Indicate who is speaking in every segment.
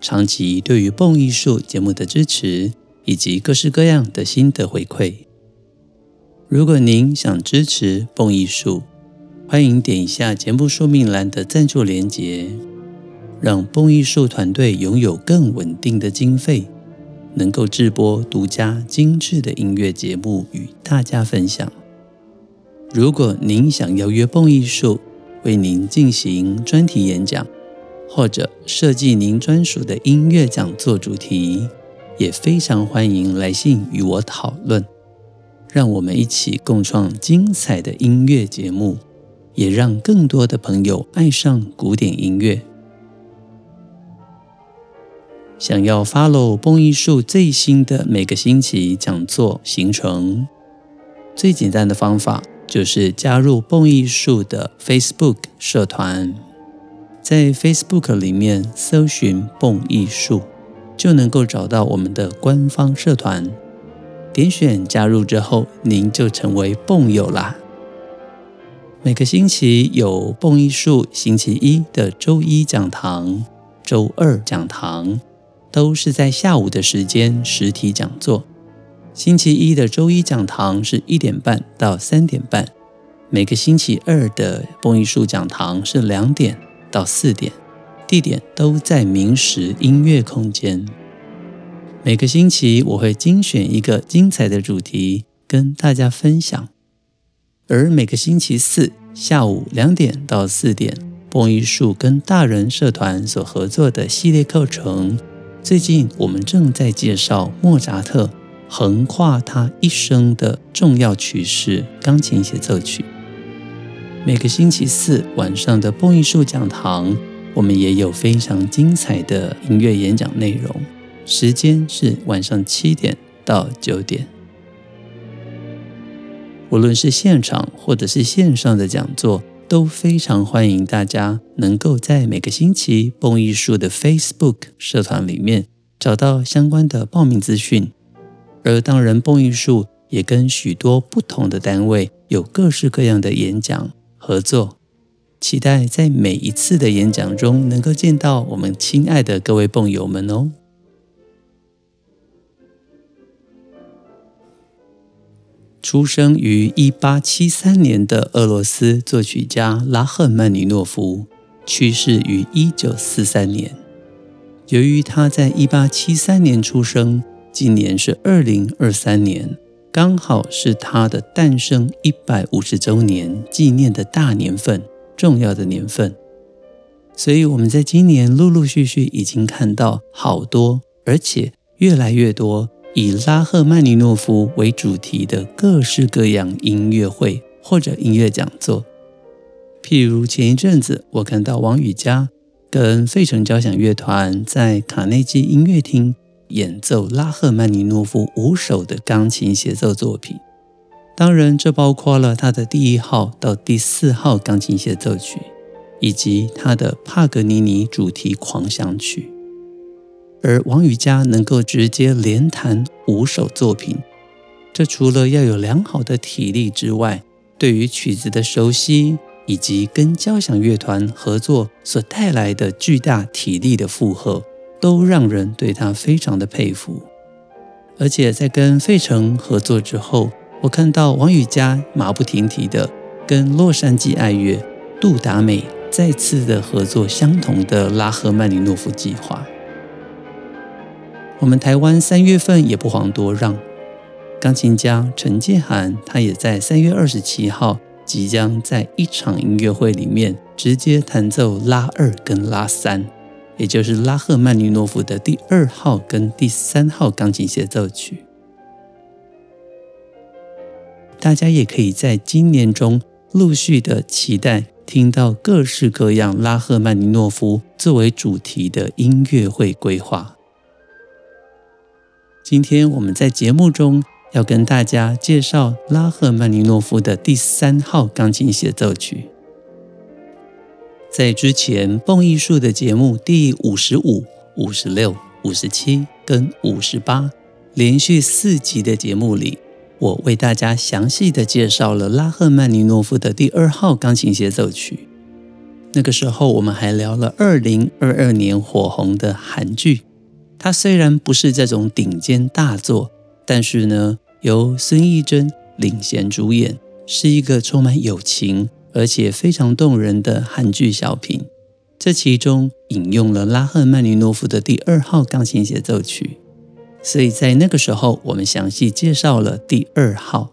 Speaker 1: 长期对于蹦艺术节目的支持，以及各式各样的心得回馈。如果您想支持蹦艺术，欢迎点一下节目说明栏的赞助连结，让蹦艺术团队拥有更稳定的经费，能够制播独家精致的音乐节目与大家分享。如果您想邀约蹦艺术为您进行专题演讲，或者设计您专属的音乐讲座主题，也非常欢迎来信与我讨论，让我们一起共创精彩的音乐节目，也让更多的朋友爱上古典音乐。想要 follow 蹦艺术最新的每个星期讲座行程，最简单的方法就是加入蹦艺术的 Facebook 社团。在 Facebook 里面搜寻“蹦艺术”，就能够找到我们的官方社团。点选加入之后，您就成为蹦友啦。每个星期有蹦艺术星期一的周一讲堂、周二讲堂，都是在下午的时间实体讲座。星期一的周一讲堂是一点半到三点半，每个星期二的蹦艺术讲堂是两点。到四点，地点都在明石音乐空间。每个星期我会精选一个精彩的主题跟大家分享。而每个星期四下午两点到四点，蹦艺术跟大人社团所合作的系列课程，最近我们正在介绍莫扎特横跨他一生的重要曲式钢琴协奏曲。每个星期四晚上的蹦艺术讲堂，我们也有非常精彩的音乐演讲内容，时间是晚上七点到九点。无论是现场或者是线上的讲座，都非常欢迎大家能够在每个星期蹦艺术的 Facebook 社团里面找到相关的报名资讯。而当然，蹦艺术也跟许多不同的单位有各式各样的演讲。合作，期待在每一次的演讲中能够见到我们亲爱的各位蹦友们哦。出生于一八七三年的俄罗斯作曲家拉赫曼尼诺夫，去世于一九四三年。由于他在一八七三年出生，今年是二零二三年。刚好是他的诞生一百五十周年纪念的大年份，重要的年份，所以我们在今年陆陆续续已经看到好多，而且越来越多以拉赫曼尼诺夫为主题的各式各样音乐会或者音乐讲座。譬如前一阵子，我看到王羽佳跟费城交响乐团在卡内基音乐厅。演奏拉赫曼尼诺夫五首的钢琴协奏作品，当然这包括了他的第一号到第四号钢琴协奏曲，以及他的帕格尼尼主题狂想曲。而王羽佳能够直接连弹五首作品，这除了要有良好的体力之外，对于曲子的熟悉以及跟交响乐团合作所带来的巨大体力的负荷。都让人对他非常的佩服，而且在跟费城合作之后，我看到王羽佳马不停蹄的跟洛杉矶爱乐杜达美再次的合作相同的拉赫曼尼诺夫计划。我们台湾三月份也不遑多让，钢琴家陈建涵他也在三月二十七号即将在一场音乐会里面直接弹奏拉二跟拉三。也就是拉赫曼尼诺夫的第二号跟第三号钢琴协奏曲，大家也可以在今年中陆续的期待听到各式各样拉赫曼尼诺夫作为主题的音乐会规划。今天我们在节目中要跟大家介绍拉赫曼尼诺夫的第三号钢琴协奏曲。在之前蹦艺术的节目第五十五、五十六、五十七跟五十八连续四集的节目里，我为大家详细的介绍了拉赫曼尼诺夫的第二号钢琴协奏曲。那个时候，我们还聊了二零二二年火红的韩剧。它虽然不是这种顶尖大作，但是呢，由孙艺珍领衔主演，是一个充满友情而且非常动人的韩剧小品。这其中引用了拉赫曼尼诺夫的第二号钢琴协奏曲，所以在那个时候，我们详细介绍了第二号。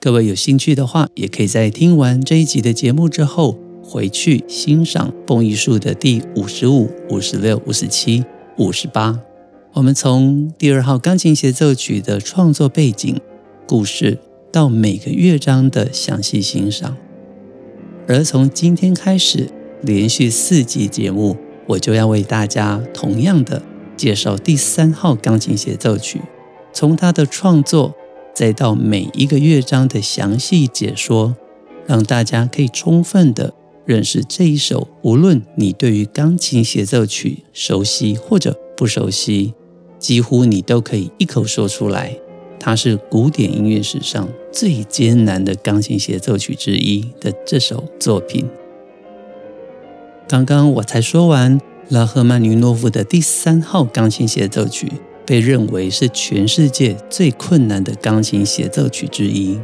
Speaker 1: 各位有兴趣的话，也可以在听完这一集的节目之后，回去欣赏蹦艺术的第五十五、五十六、五十七、五十八。我们从第二号钢琴协奏曲的创作背景、故事到每个乐章的详细欣赏。而从今天开始，连续四集节目，我就要为大家同样的介绍第三号钢琴协奏曲，从它的创作，再到每一个乐章的详细解说，让大家可以充分的。认识这一首，无论你对于钢琴协奏曲熟悉或者不熟悉，几乎你都可以一口说出来。它是古典音乐史上最艰难的钢琴协奏曲之一的这首作品。刚刚我才说完，拉赫曼尼诺夫的第三号钢琴协奏曲被认为是全世界最困难的钢琴协奏曲之一。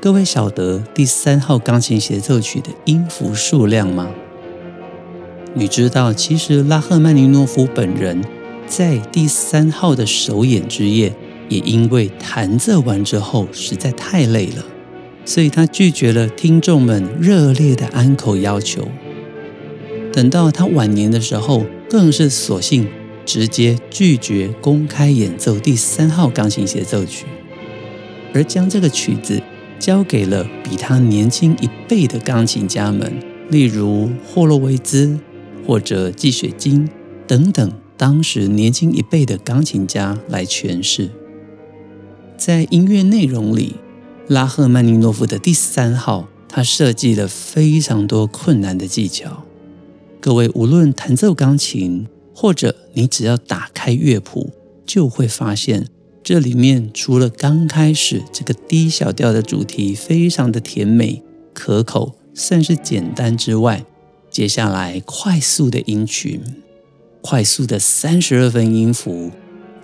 Speaker 1: 各位晓得第三号钢琴协奏曲的音符数量吗？你知道，其实拉赫曼尼诺夫本人在第三号的首演之夜，也因为弹奏完之后实在太累了，所以他拒绝了听众们热烈的安口要求。等到他晚年的时候，更是索性直接拒绝公开演奏第三号钢琴协奏曲，而将这个曲子。交给了比他年轻一辈的钢琴家们，例如霍洛维兹或者季雪金等等，当时年轻一辈的钢琴家来诠释。在音乐内容里，拉赫曼尼诺夫的第三号，他设计了非常多困难的技巧。各位无论弹奏钢琴，或者你只要打开乐谱，就会发现。这里面除了刚开始这个低小调的主题非常的甜美可口，算是简单之外，接下来快速的音群，快速的三十二分音符，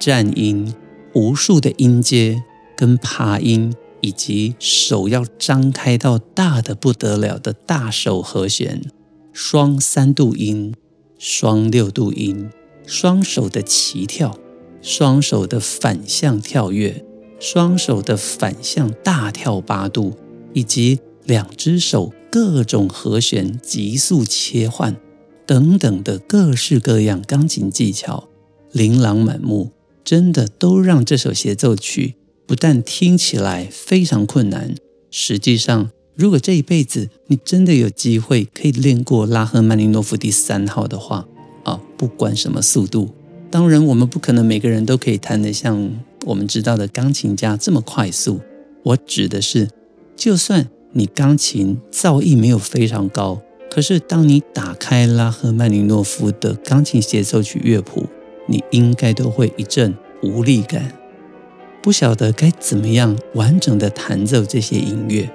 Speaker 1: 颤音，无数的音阶跟爬音，以及手要张开到大的不得了的大手和弦，双三度音，双六度音，双手的齐跳。双手的反向跳跃，双手的反向大跳八度，以及两只手各种和弦急速切换等等的各式各样钢琴技巧，琳琅满目，真的都让这首协奏曲不但听起来非常困难，实际上，如果这一辈子你真的有机会可以练过拉赫曼尼诺夫第三号的话，啊，不管什么速度。当然，我们不可能每个人都可以弹得像我们知道的钢琴家这么快速。我指的是，就算你钢琴造诣没有非常高，可是当你打开拉赫曼尼诺夫的钢琴协奏曲乐谱，你应该都会一阵无力感，不晓得该怎么样完整的弹奏这些音乐。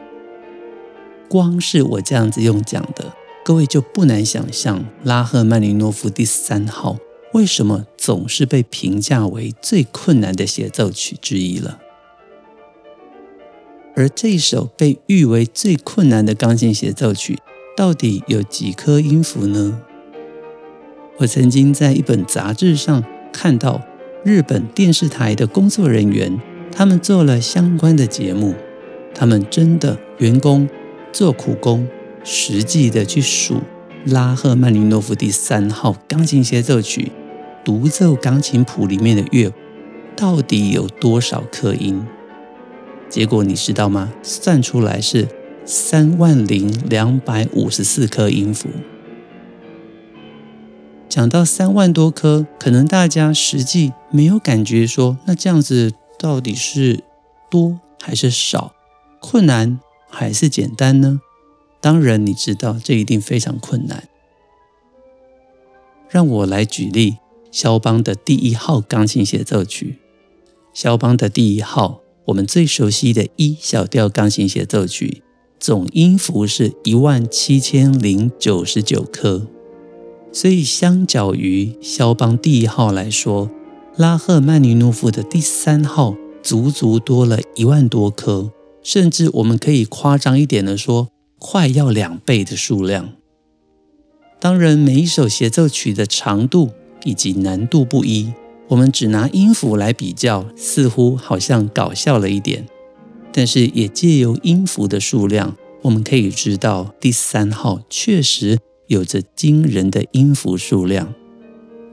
Speaker 1: 光是我这样子用讲的，各位就不难想象拉赫曼尼诺夫第三号。为什么总是被评价为最困难的协奏曲之一了？而这首被誉为最困难的钢琴协奏曲，到底有几颗音符呢？我曾经在一本杂志上看到日本电视台的工作人员，他们做了相关的节目，他们真的员工做苦工，实际的去数。拉赫曼尼诺夫第三号钢琴协奏曲独奏钢琴谱里面的乐到底有多少克音？结果你知道吗？算出来是三万零两百五十四颗音符。讲到三万多颗，可能大家实际没有感觉说，那这样子到底是多还是少？困难还是简单呢？当然，你知道这一定非常困难。让我来举例，肖邦的第一号钢琴协奏曲。肖邦的第一号，我们最熟悉的 E 小调钢琴协奏曲，总音符是一万七千零九十九颗。所以，相较于肖邦第一号来说，拉赫曼尼诺夫的第三号足足多了一万多颗，甚至我们可以夸张一点的说，快要两倍的数量。当然，每一首协奏曲的长度以及难度不一，我们只拿音符来比较，似乎好像搞笑了一点。但是，也借由音符的数量，我们可以知道第三号确实。有着惊人的音符数量，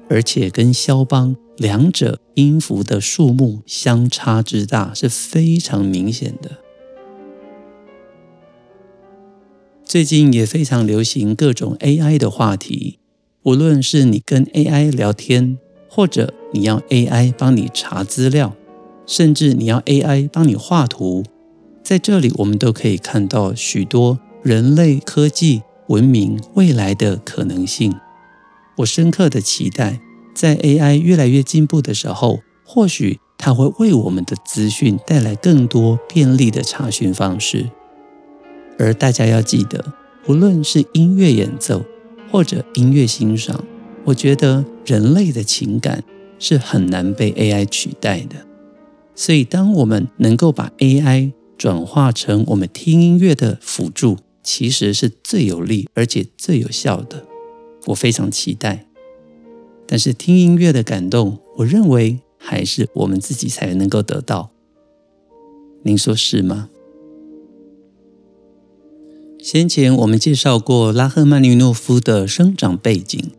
Speaker 1: 而且跟肖邦两者音符的数目相差之大是非常明显的。最近也非常流行各种 AI 的话题，无论是你跟 AI 聊天，或者你要 AI 帮你查资料，甚至你要 AI 帮你画图，在这里我们都可以看到许多人类科技。文明未来的可能性，我深刻的期待，在 AI 越来越进步的时候，或许它会为我们的资讯带来更多便利的查询方式。而大家要记得，无论是音乐演奏或者音乐欣赏，我觉得人类的情感是很难被 AI 取代的。所以，当我们能够把 AI 转化成我们听音乐的辅助，其实是最有力而且最有效的，我非常期待。但是听音乐的感动，我认为还是我们自己才能够得到。您说是吗？先前我们介绍过拉赫曼尼诺夫的生长背景，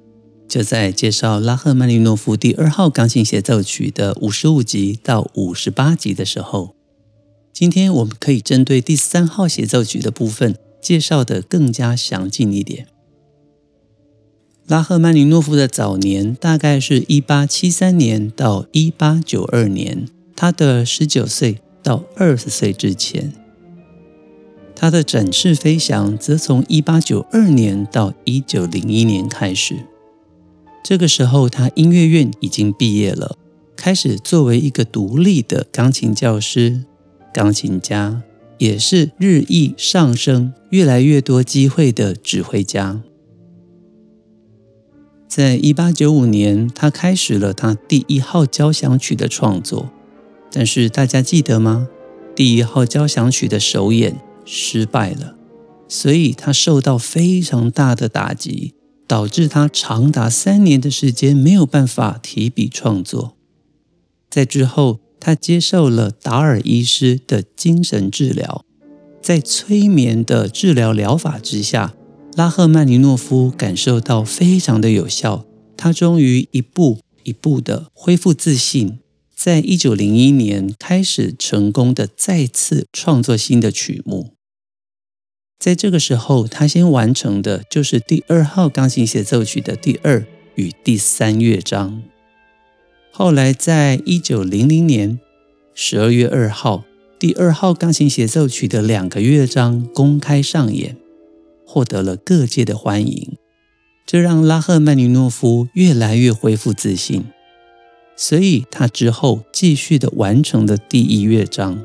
Speaker 1: 就在介绍拉赫曼尼诺夫第二号钢琴协奏曲的五十五集到五十八集的时候，今天我们可以针对第三号协奏曲的部分。介绍的更加详尽一点。拉赫曼尼诺夫的早年大概是一八七三年到一八九二年，他的十九岁到二十岁之前。他的展翅飞翔则从一八九二年到一九零一年开始。这个时候，他音乐院已经毕业了，开始作为一个独立的钢琴教师、钢琴家。也是日益上升、越来越多机会的指挥家。在一八九五年，他开始了他第一号交响曲的创作。但是大家记得吗？第一号交响曲的首演失败了，所以他受到非常大的打击，导致他长达三年的时间没有办法提笔创作。在之后。他接受了达尔医师的精神治疗，在催眠的治疗疗法之下，拉赫曼尼诺夫感受到非常的有效。他终于一步一步的恢复自信，在一九零一年开始成功的再次创作新的曲目。在这个时候，他先完成的就是第二号钢琴协奏曲的第二与第三乐章。后来，在一九零零年十二月二号，第二号钢琴协奏曲的两个乐章公开上演，获得了各界的欢迎。这让拉赫曼尼诺夫越来越恢复自信，所以他之后继续的完成了第一乐章。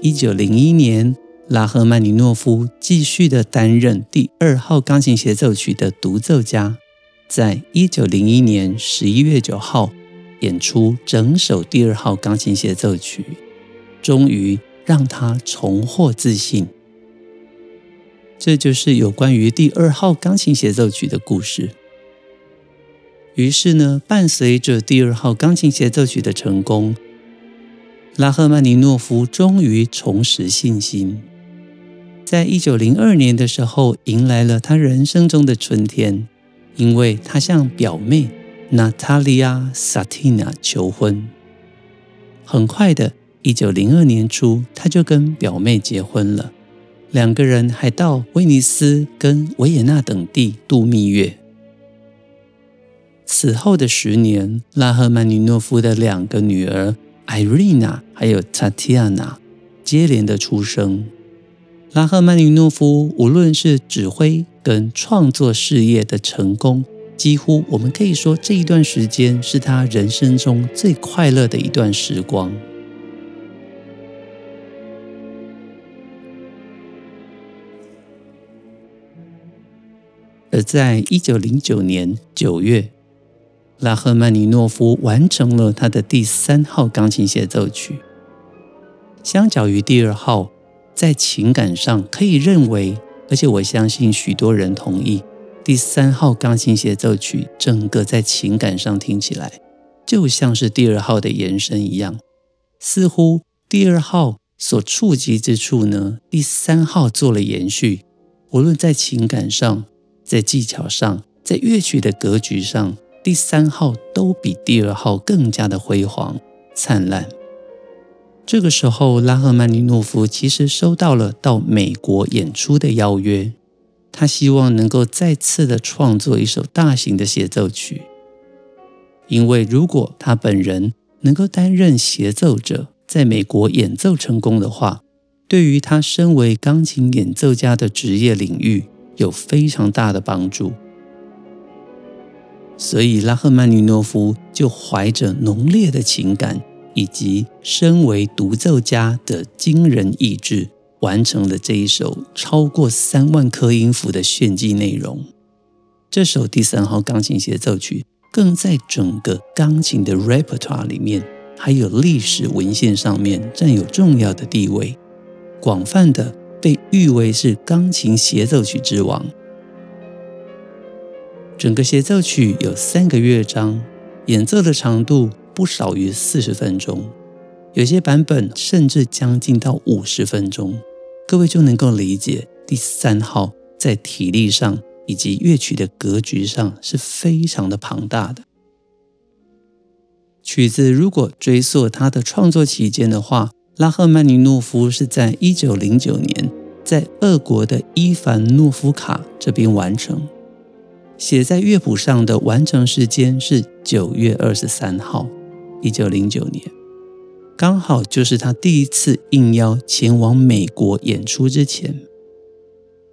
Speaker 1: 一九零一年，拉赫曼尼诺夫继续的担任第二号钢琴协奏曲的独奏家，在一九零一年十一月九号。演出整首第二号钢琴协奏曲，终于让他重获自信。这就是有关于第二号钢琴协奏曲的故事。于是呢，伴随着第二号钢琴协奏曲的成功，拉赫曼尼诺夫终于重拾信心。在一九零二年的时候，迎来了他人生中的春天，因为他向表妹。娜塔莉亚·萨蒂娜求婚，很快的，一九零二年初，他就跟表妹结婚了。两个人还到威尼斯跟维也纳等地度蜜月。此后的十年，拉赫曼尼诺夫的两个女儿艾瑞娜还有塔提亚娜接连的出生。拉赫曼尼诺夫无论是指挥跟创作事业的成功，几乎我们可以说这一段时间是他人生中最快乐的一段时光。而在一九零九年九月，拉赫曼尼诺夫完成了他的第三号钢琴协奏曲。相较于第二号，在情感上可以认为，而且我相信许多人同意，第三号钢琴协奏曲整个在情感上听起来就像是第二号的延伸一样，似乎第二号所触及之处呢，第三号做了延续。无论在情感上，在技巧上，在乐曲的格局上，第三号都比第二号更加的辉煌灿烂。这个时候，拉赫曼尼诺夫其实收到了到美国演出的邀约，他希望能够再次的创作一首大型的协奏曲，因为如果他本人能够担任协奏者，在美国演奏成功的话，对于他身为钢琴演奏家的职业领域，有非常大的帮助，所以拉赫曼尼诺夫就怀着浓烈的情感以及身为独奏家的惊人意志，完成了这一首超过三万颗音符的炫技内容。这首第三号钢琴协奏曲更在整个钢琴的 repertoire 里面，还有历史文献上面占有重要的地位，广泛的。被誉为是钢琴协奏曲之王。整个协奏曲有三个乐章，演奏的长度不少于四十分钟，有些版本甚至将近到五十分钟。各位就能够理解第三号在体力上以及乐曲的格局上是非常的庞大的。曲子如果追溯它的创作期间的话，拉赫曼尼诺夫是在一九零九年在俄国的伊凡诺夫卡这边完成，写在乐谱上的完成时间是九月二十三号，一九零九年，刚好就是他第一次应邀前往美国演出之前。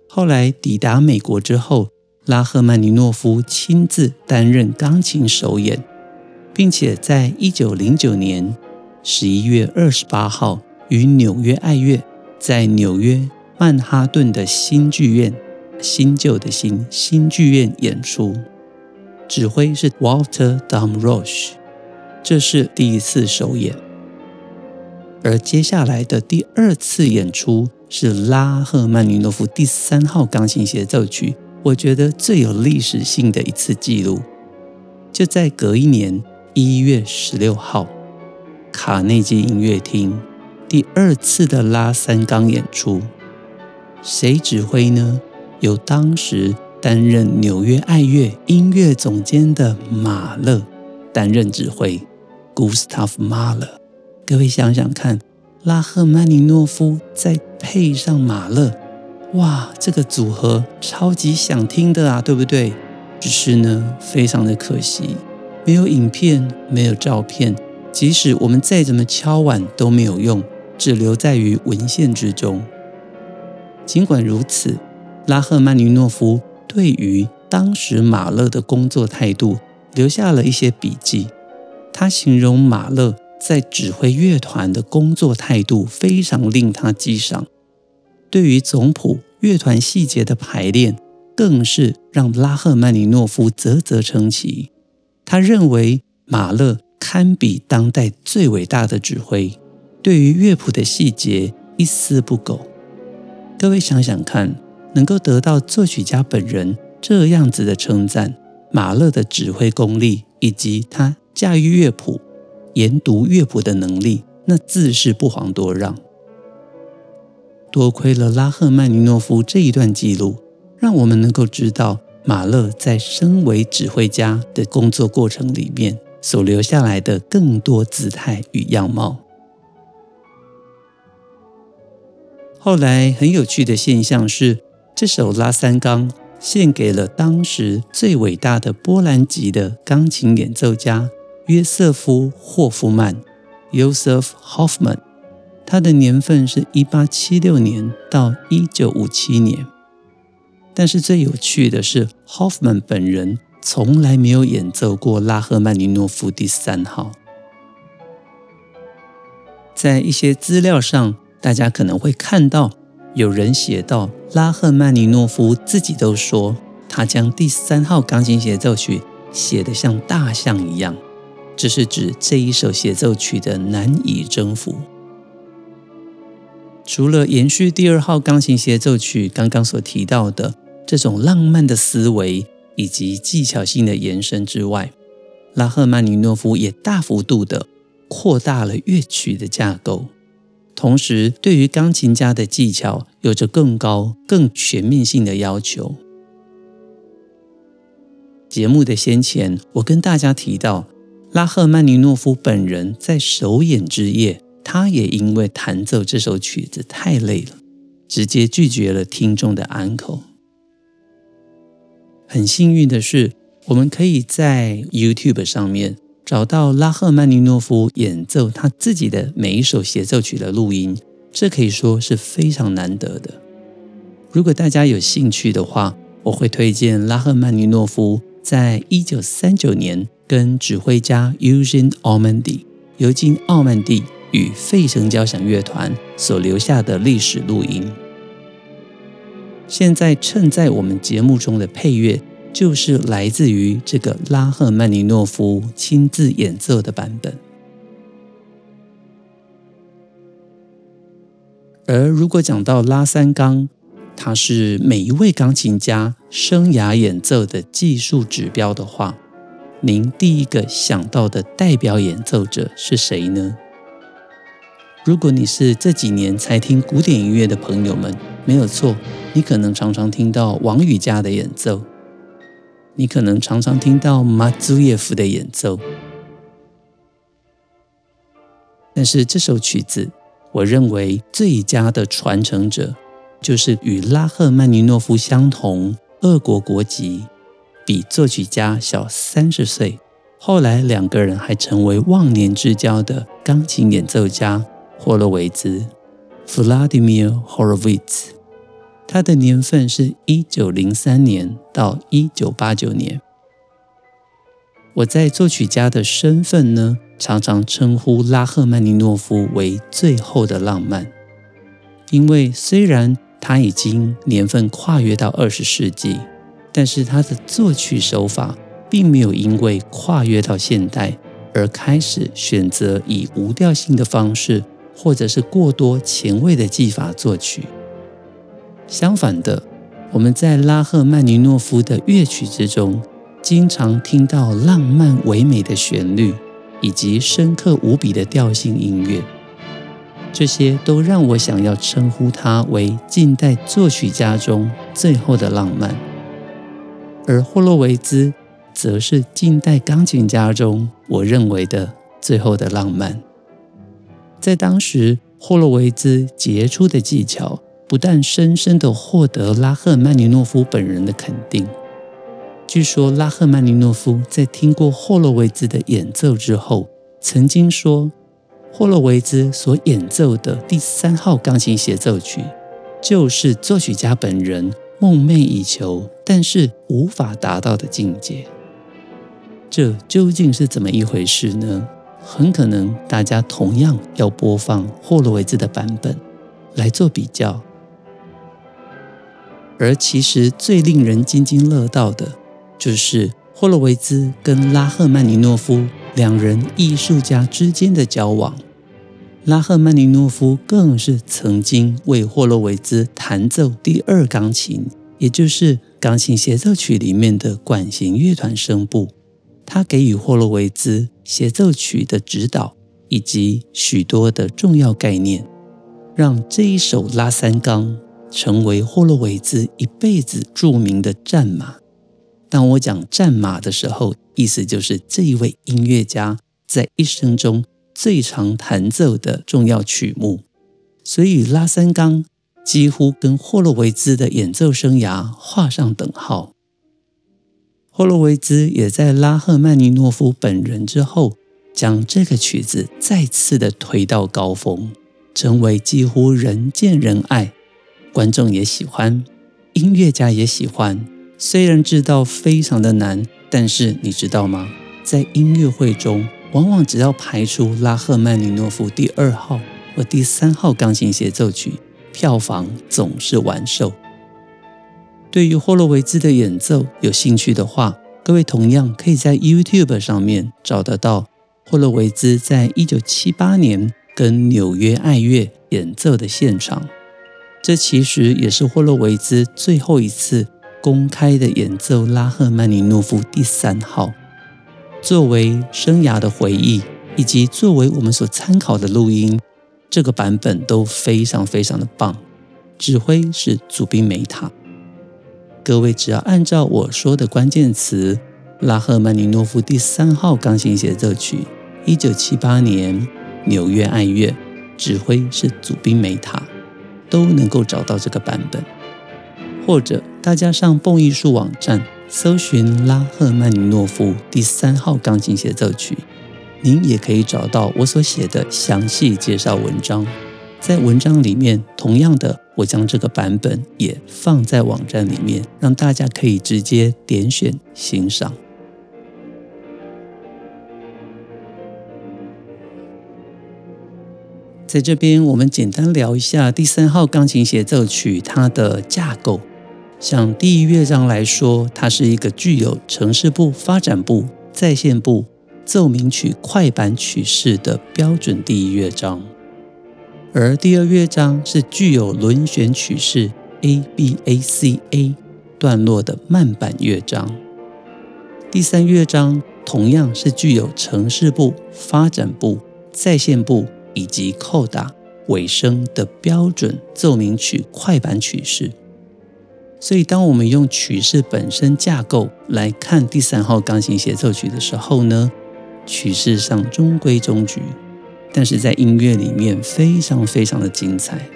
Speaker 1: 后来抵达美国之后，拉赫曼尼诺夫亲自担任钢琴首演，并且在一九零九年。十一月二十八号，与纽约爱乐在纽约曼哈顿的新剧院（新旧的新新剧院）演出，指挥是 Walter Damrosch，这是第一次首演。而接下来的第二次演出是拉赫曼尼诺夫第三号钢琴协奏曲，我觉得最有历史性的一次记录，就在隔一年一月十六号。卡内基音乐厅第二次的拉三钢演出，谁指挥呢？由当时担任纽约爱乐音乐总监的马勒担任指挥，Gustav Mahler。各位想想看，拉赫曼尼诺夫再配上马勒，哇，这个组合超级想听的啊，对不对？只是呢，非常的可惜，没有影片，没有照片。即使我们再怎么敲碗都没有用，只留在于文献之中。尽管如此，拉赫曼尼诺夫对于当时马勒的工作态度留下了一些笔记。他形容马勒在指挥乐团的工作态度非常令他激赏，对于总谱、乐团细节的排练，更是让拉赫曼尼诺夫啧啧称奇。他认为马勒。堪比当代最伟大的指挥，对于乐谱的细节一丝不苟。各位想想看，能够得到作曲家本人这样子的称赞，马勒的指挥功力以及他驾驭乐谱、研读乐谱的能力，那自是不遑多让。多亏了拉赫曼尼诺夫这一段记录，让我们能够知道马勒在身为指挥家的工作过程里面。所留下来的更多姿态与样貌。后来很有趣的现象是，这首拉三钢献给了当时最伟大的波兰籍的钢琴演奏家约瑟夫·霍夫曼 （Joseph Hoffman）。他的年份是一八七六年到一九五七年。但是最有趣的是，Hoffman 本人从来没有演奏过拉赫曼尼诺夫第三号。在一些资料上，大家可能会看到有人写到，拉赫曼尼诺夫自己都说，他将第三号钢琴协奏曲写得像大象一样，这是指这一首协奏曲的难以征服。除了延续第二号钢琴协奏曲刚刚所提到的这种浪漫的思维以及技巧性的延伸之外，拉赫曼尼诺夫也大幅度的扩大了乐曲的架构，同时对于钢琴家的技巧有着更高、更全面性的要求。节目的先前，我跟大家提到，拉赫曼尼诺夫本人在首演之夜，他也因为弹奏这首曲子太累了，直接拒绝了听众的安可。很幸运的是，我们可以在 YouTube 上面找到拉赫曼尼诺夫演奏他自己的每一首协奏曲的录音，这可以说是非常难得的。如果大家有兴趣的话，我会推荐拉赫曼尼诺夫在一九三九年跟指挥家 Eugene Ormandy 尤金奥曼蒂与费城交响乐团所留下的历史录音。现在衬在我们节目中的配乐，就是来自于这个拉赫曼尼诺夫亲自演奏的版本。而如果讲到拉三钢，它是每一位钢琴家生涯演奏的技术指标的话，您第一个想到的代表演奏者是谁呢？如果你是这几年才听古典音乐的朋友们，没有错，你可能常常听到王羽佳的演奏，你可能常常听到马祖耶夫的演奏，但是这首曲子，我认为最佳的传承者，就是与拉赫曼尼诺夫相同，俄国国籍，比作曲家小三十岁，后来两个人还成为忘年之交的钢琴演奏家。霍洛维兹 （Vladimir Horowitz），他的年份是一九零三年到一九八九年。我在作曲家的身份呢，常常称呼拉赫曼尼诺夫为“最后的浪漫”，因为虽然他已经年份跨越到二十世纪，但是他的作曲手法并没有因为跨越到现代而开始选择以无调性的方式。或者是过多前卫的技法作曲。相反的，我们在拉赫曼尼诺夫的乐曲之中，经常听到浪漫唯美的旋律，以及深刻无比的调性音乐。这些都让我想要称呼他为近代作曲家中最后的浪漫。而霍洛维兹，则是近代钢琴家中我认为的最后的浪漫。在当时，霍洛维兹杰出的技巧不但深深地获得拉赫曼尼诺夫本人的肯定。据说，拉赫曼尼诺夫在听过霍洛维兹的演奏之后，曾经说：“霍洛维兹所演奏的第三号钢琴协奏曲，就是作曲家本人梦寐以求，但是无法达到的境界。”这究竟是怎么一回事呢？很可能大家同样要播放霍洛维兹的版本来做比较，而其实最令人津津乐道的，就是霍洛维兹跟拉赫曼尼诺夫两人艺术家之间的交往。拉赫曼尼诺夫更是曾经为霍洛维兹弹奏第二钢琴，也就是钢琴协奏曲里面的管弦乐团声部。他给予霍洛维兹协奏曲的指导，以及许多的重要概念，让这一首拉三钢成为霍洛维兹一辈子著名的战马。当我讲战马的时候，意思就是这一位音乐家在一生中最常弹奏的重要曲目。所以拉三钢几乎跟霍洛维兹的演奏生涯画上等号。霍洛维兹也在拉赫曼尼诺夫本人之后，将这个曲子再次的推到高峰，成为几乎人见人爱，观众也喜欢，音乐家也喜欢。虽然知道非常的难，但是你知道吗？在音乐会中，往往只要排出拉赫曼尼诺夫第二号或第三号钢琴协奏曲，票房总是完售。对于霍洛维兹的演奏有兴趣的话，各位同样可以在 YouTube 上面找得到霍洛维兹在一九七八年跟纽约爱乐演奏的现场。这其实也是霍洛维兹最后一次公开的演奏拉赫曼尼诺夫第三号，作为生涯的回忆，以及作为我们所参考的录音，这个版本都非常非常的棒。指挥是祖宾梅塔。各位只要按照我说的关键词“拉赫曼尼诺夫第三号钢琴协奏曲”，一九七八年纽约爱乐，指挥是祖宾梅塔，都能够找到这个版本。或者大家上蹦艺术网站搜寻“拉赫曼尼诺夫第三号钢琴协奏曲”，您也可以找到我所写的详细介绍文章。在文章里面，同样的，我将这个版本也放在网站里面，让大家可以直接点选欣赏。在这边，我们简单聊一下第三号钢琴协奏曲它的架构。像第一乐章来说，它是一个具有呈示部、发展部、再现部、奏鸣曲快板曲式的标准第一乐章。而第二乐章是具有轮旋曲式 A B A C A 段落的慢板乐章，第三乐章同样是具有呈示部、发展部、再现部以及扣打尾声的标准奏鸣曲快板曲式。所以，当我们用曲式本身架构来看第三号钢琴协奏曲的时候呢，曲式上中规中矩。但是在音乐里面非常非常的精彩。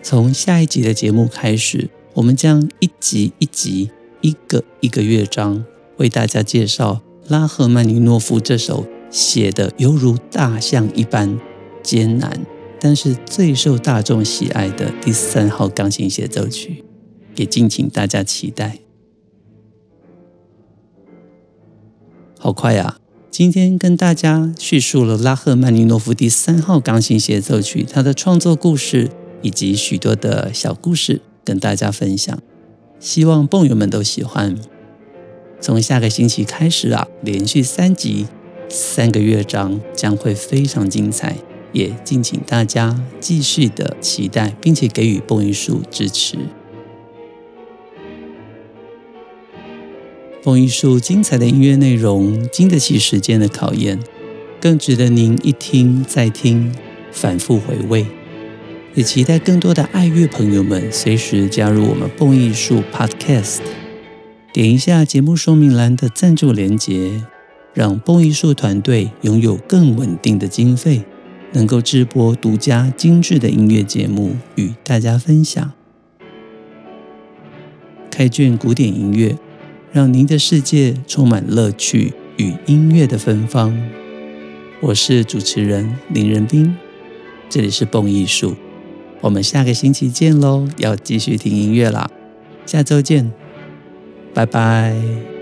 Speaker 1: 从下一集的节目开始，我们将一集一集、一个一个乐章为大家介绍拉赫曼尼诺夫这首写的犹如大象一般艰难，但是最受大众喜爱的第三号钢琴协奏曲，也敬请大家期待。好快呀！今天跟大家叙述了拉赫曼尼诺夫第三号钢琴协奏曲，他的创作故事以及许多的小故事跟大家分享，希望蹦友们都喜欢。从下个星期开始啊，连续三集三个乐章将会非常精彩，也敬请大家继续的期待，并且给予蹦艺术支持。蹦艺术精彩的音乐内容，经得起时间的考验，更值得您一听再听，反复回味。也期待更多的爱乐朋友们随时加入我们蹦艺术 Podcast，点一下节目说明栏的赞助连结，让蹦艺术团队拥有更稳定的经费，能够直播独家精致的音乐节目与大家分享。开卷古典音乐。让您的世界充满乐趣与音乐的芬芳。我是主持人林仁斌，这里是蹦艺术。我们下个星期见喽！要继续听音乐啦，下周见，拜拜。